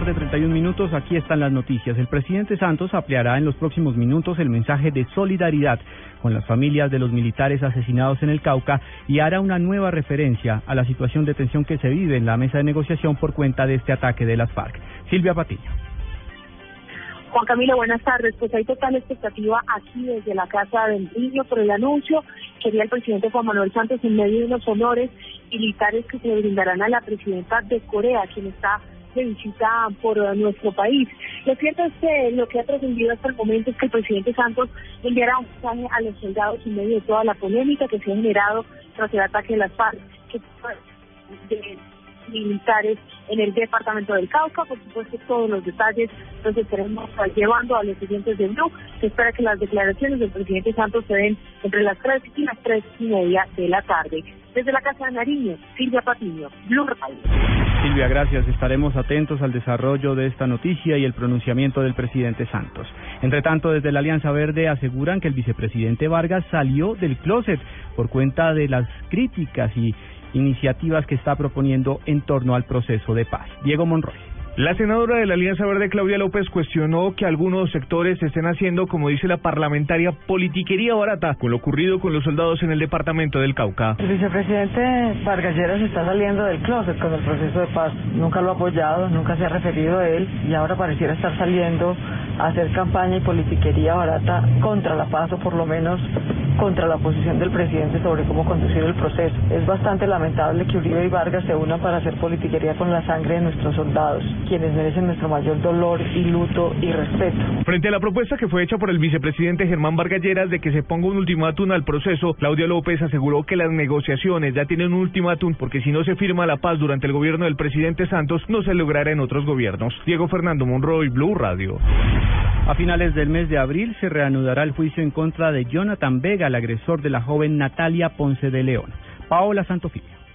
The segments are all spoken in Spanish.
Tarde, 31 minutos, aquí están las noticias. El presidente Santos ampliará en los próximos minutos el mensaje de solidaridad con las familias de los militares asesinados en el Cauca y hará una nueva referencia a la situación de tensión que se vive en la mesa de negociación por cuenta de este ataque de las FARC. Silvia Patiño. Juan Camilo, buenas tardes. Pues hay total expectativa aquí desde la Casa del Niño por el anuncio que el presidente Juan Manuel Santos en medio de los honores militares que se brindarán a la presidenta de Corea, quien está de visita por nuestro país. Lo cierto es que lo que ha trascendido hasta el momento es que el presidente Santos enviará un mensaje a los soldados en medio de toda la polémica que se ha generado tras el ataque de las FARC, de militares en el departamento del Cauca. Por supuesto, todos los detalles los estaremos llevando a los siguientes de Blue. Se espera que las declaraciones del presidente Santos se den entre las tres y las tres y media de la tarde. Desde la Casa de Nariño, Silvia Patiño, Blue Radio. Silvia, gracias. Estaremos atentos al desarrollo de esta noticia y el pronunciamiento del presidente Santos. Entre tanto, desde la Alianza Verde aseguran que el vicepresidente Vargas salió del closet por cuenta de las críticas y iniciativas que está proponiendo en torno al proceso de paz. Diego Monroy. La senadora de la Alianza Verde, Claudia López, cuestionó que algunos sectores estén haciendo, como dice la parlamentaria, politiquería barata con lo ocurrido con los soldados en el departamento del Cauca. El vicepresidente Vargas Lleras está saliendo del closet con el proceso de paz. Nunca lo ha apoyado, nunca se ha referido a él y ahora pareciera estar saliendo a hacer campaña y politiquería barata contra la paz o por lo menos contra la posición del presidente sobre cómo conducir el proceso. Es bastante lamentable que Uribe y Vargas se unan para hacer politiquería con la sangre de nuestros soldados, quienes merecen nuestro mayor dolor y luto y respeto. Frente a la propuesta que fue hecha por el vicepresidente Germán Vargas Lleras de que se ponga un ultimátum al proceso, Claudia López aseguró que las negociaciones ya tienen un ultimátum porque si no se firma la paz durante el gobierno del presidente Santos, no se logrará en otros gobiernos. Diego Fernando Monroy, Blue Radio. A finales del mes de abril se reanudará el juicio en contra de Jonathan Vega, el agresor de la joven Natalia Ponce de León. Paola Santofimio.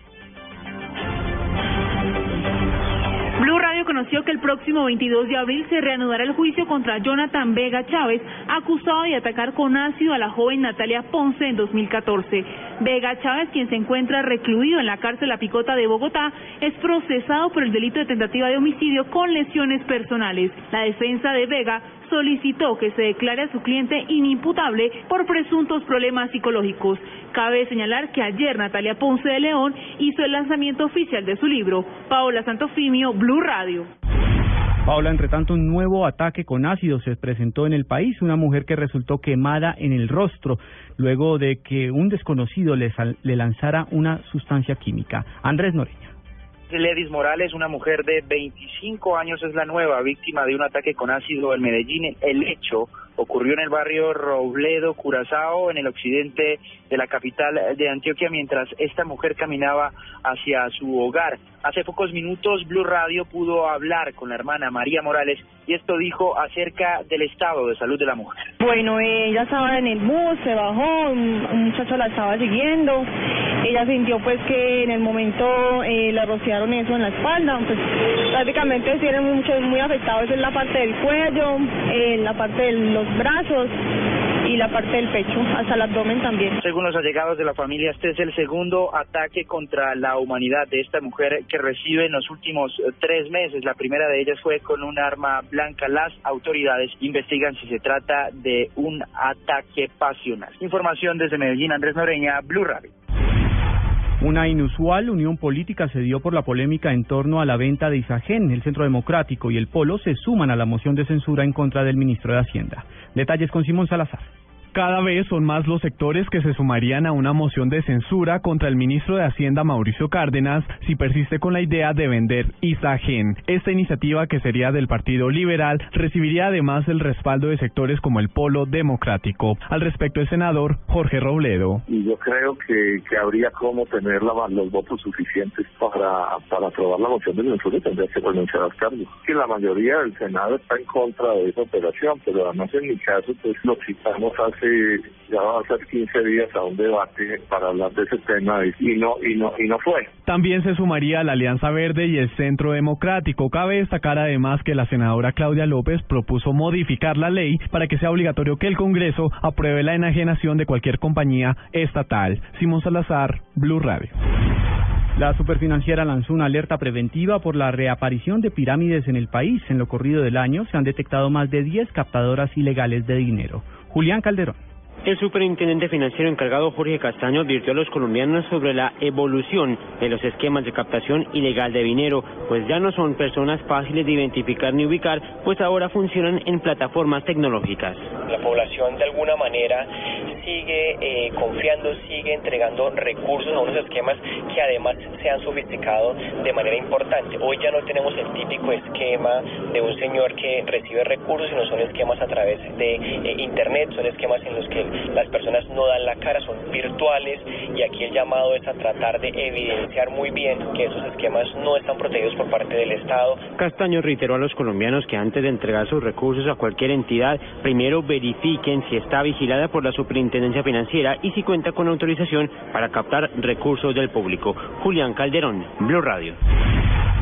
Conoció que el próximo 22 de abril se reanudará el juicio contra Jonathan Vega Chávez, acusado de atacar con ácido a la joven Natalia Ponce en 2014. Vega Chávez, quien se encuentra recluido en la cárcel La Picota de Bogotá, es procesado por el delito de tentativa de homicidio con lesiones personales. La defensa de Vega solicitó que se declare a su cliente inimputable por presuntos problemas psicológicos. Cabe señalar que ayer Natalia Ponce de León hizo el lanzamiento oficial de su libro. Paola Santofimio, Blue Radio. Paola, entre tanto, un nuevo ataque con ácido se presentó en el país. Una mujer que resultó quemada en el rostro luego de que un desconocido le, le lanzara una sustancia química. Andrés Noreña. Ledis Morales, una mujer de 25 años, es la nueva víctima de un ataque con ácido en Medellín. El hecho ocurrió en el barrio Robledo, Curazao, en el occidente de la capital de Antioquia, mientras esta mujer caminaba hacia su hogar. Hace pocos minutos Blue Radio pudo hablar con la hermana María Morales y esto dijo acerca del estado de salud de la mujer. Bueno, ella estaba en el bus, se bajó, un, muchacho la estaba siguiendo, ella sintió pues que en el momento eh, le rociaron eso en la espalda, pues prácticamente tiene mucho, muy afectados en la parte del cuello, en la parte de los brazos y la parte del pecho, hasta el abdomen también. Según los allegados de la familia, este es el segundo ataque contra la humanidad de esta mujer que recibe en los últimos eh, tres meses. La primera de ellas fue con un arma blanca. Las autoridades investigan si se trata de un ataque pasional. Información desde Medellín, Andrés Noreña, Blue Radio. Una inusual unión política se dio por la polémica en torno a la venta de Isagen. El Centro Democrático y el Polo se suman a la moción de censura en contra del ministro de Hacienda. Detalles con Simón Salazar. Cada vez son más los sectores que se sumarían a una moción de censura contra el ministro de Hacienda Mauricio Cárdenas si persiste con la idea de vender Isagen. Esta iniciativa, que sería del Partido Liberal, recibiría además el respaldo de sectores como el Polo Democrático. Al respecto, el senador Jorge Robledo. Y yo creo que, que habría como tener la, los votos suficientes para, para aprobar la moción de censura y tendría que renunciar a los cargos. Que la mayoría del Senado está en contra de esa operación, pero además en mi caso, pues lo citamos hace ya va a ser 15 días a un debate para hablar de ese tema y no y no y no fue. También se sumaría la Alianza Verde y el Centro Democrático. Cabe destacar además que la senadora Claudia López propuso modificar la ley para que sea obligatorio que el Congreso apruebe la enajenación de cualquier compañía estatal. Simón Salazar, Blue Radio. La superfinanciera lanzó una alerta preventiva por la reaparición de pirámides en el país. En lo corrido del año se han detectado más de 10 captadoras ilegales de dinero. Julián Calderón. El superintendente financiero encargado Jorge Castaño advirtió a los colombianos sobre la evolución de los esquemas de captación ilegal de dinero, pues ya no son personas fáciles de identificar ni ubicar, pues ahora funcionan en plataformas tecnológicas. La población de alguna manera sigue eh, confiando, sigue entregando recursos a unos esquemas que además se han sofisticado de manera importante. Hoy ya no tenemos el típico esquema de un señor que recibe recursos, sino son esquemas a través de eh, Internet, son esquemas en los que las personas no dan la cara, son virtuales y aquí el llamado es a tratar de evidenciar muy bien que esos esquemas no están protegidos por parte del Estado. Castaño reiteró a los colombianos que antes de entregar sus recursos a cualquier entidad, primero verifiquen si está vigilada por la Superintendencia Financiera y si cuenta con autorización para captar recursos del público. Julián Calderón, Blue Radio.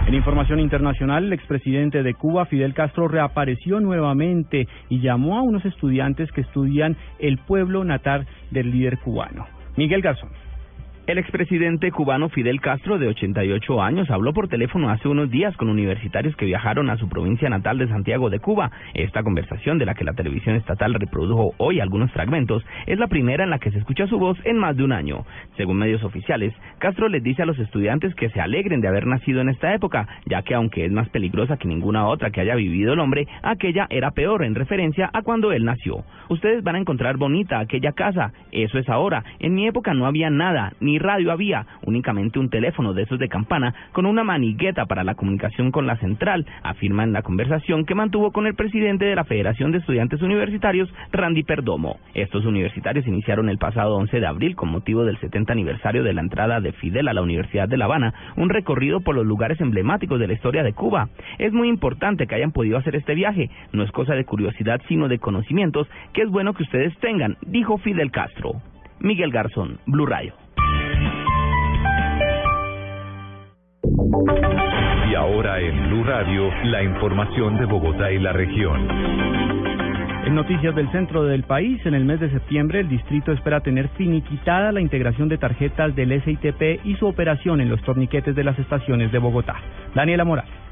En información internacional, el expresidente de Cuba, Fidel Castro, reapareció nuevamente y llamó a unos estudiantes que estudian el pueblo natal del líder cubano. Miguel Garzón. El expresidente cubano Fidel Castro, de 88 años, habló por teléfono hace unos días con universitarios que viajaron a su provincia natal de Santiago de Cuba. Esta conversación, de la que la televisión estatal reprodujo hoy algunos fragmentos, es la primera en la que se escucha su voz en más de un año. Según medios oficiales, Castro les dice a los estudiantes que se alegren de haber nacido en esta época, ya que aunque es más peligrosa que ninguna otra que haya vivido el hombre, aquella era peor en referencia a cuando él nació. Ustedes van a encontrar bonita aquella casa, eso es ahora. En mi época no había nada, radio había, únicamente un teléfono de esos de campana con una manigueta para la comunicación con la central, afirma en la conversación que mantuvo con el presidente de la Federación de Estudiantes Universitarios, Randy Perdomo. Estos universitarios iniciaron el pasado 11 de abril con motivo del 70 aniversario de la entrada de Fidel a la Universidad de La Habana, un recorrido por los lugares emblemáticos de la historia de Cuba. Es muy importante que hayan podido hacer este viaje, no es cosa de curiosidad sino de conocimientos que es bueno que ustedes tengan, dijo Fidel Castro. Miguel Garzón, Blue Radio. Y ahora en Blue Radio, la información de Bogotá y la región. En noticias del centro del país, en el mes de septiembre el distrito espera tener finiquitada la integración de tarjetas del SITP y su operación en los torniquetes de las estaciones de Bogotá. Daniela Morales.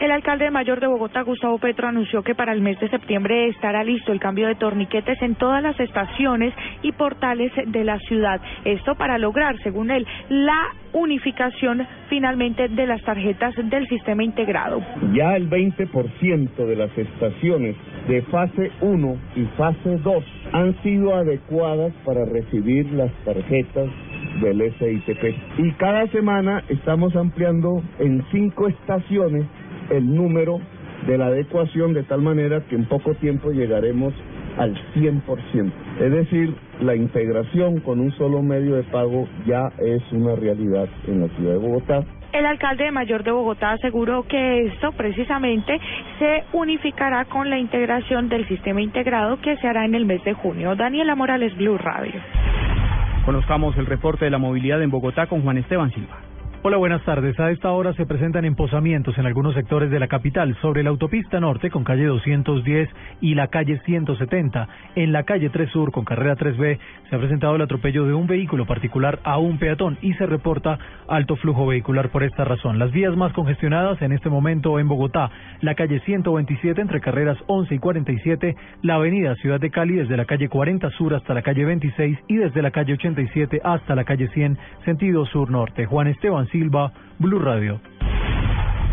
El alcalde mayor de Bogotá, Gustavo Petro, anunció que para el mes de septiembre estará listo el cambio de torniquetes en todas las estaciones y portales de la ciudad. Esto para lograr, según él, la unificación finalmente de las tarjetas del sistema integrado. Ya el 20% de las estaciones de fase 1 y fase 2 han sido adecuadas para recibir las tarjetas del SITP. Y cada semana estamos ampliando en cinco estaciones el número de la adecuación de tal manera que en poco tiempo llegaremos al 100%. Es decir, la integración con un solo medio de pago ya es una realidad en la ciudad de Bogotá. El alcalde mayor de Bogotá aseguró que esto precisamente se unificará con la integración del sistema integrado que se hará en el mes de junio. Daniela Morales, Blue Radio. Conozcamos el reporte de la movilidad en Bogotá con Juan Esteban Silva. Hola, buenas tardes. A esta hora se presentan emposamientos en algunos sectores de la capital, sobre la autopista norte con calle 210 y la calle 170. En la calle 3 Sur con carrera 3B se ha presentado el atropello de un vehículo particular a un peatón y se reporta alto flujo vehicular por esta razón. Las vías más congestionadas en este momento en Bogotá, la calle 127 entre carreras 11 y 47, la avenida Ciudad de Cali desde la calle 40 Sur hasta la calle 26 y desde la calle 87 hasta la calle 100, sentido sur-norte. Juan Esteban Silva, Blue Radio.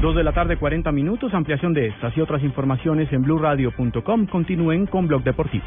Dos de la tarde, 40 minutos. Ampliación de estas y otras informaciones en blurradio.com. Continúen con Blog Deportivo.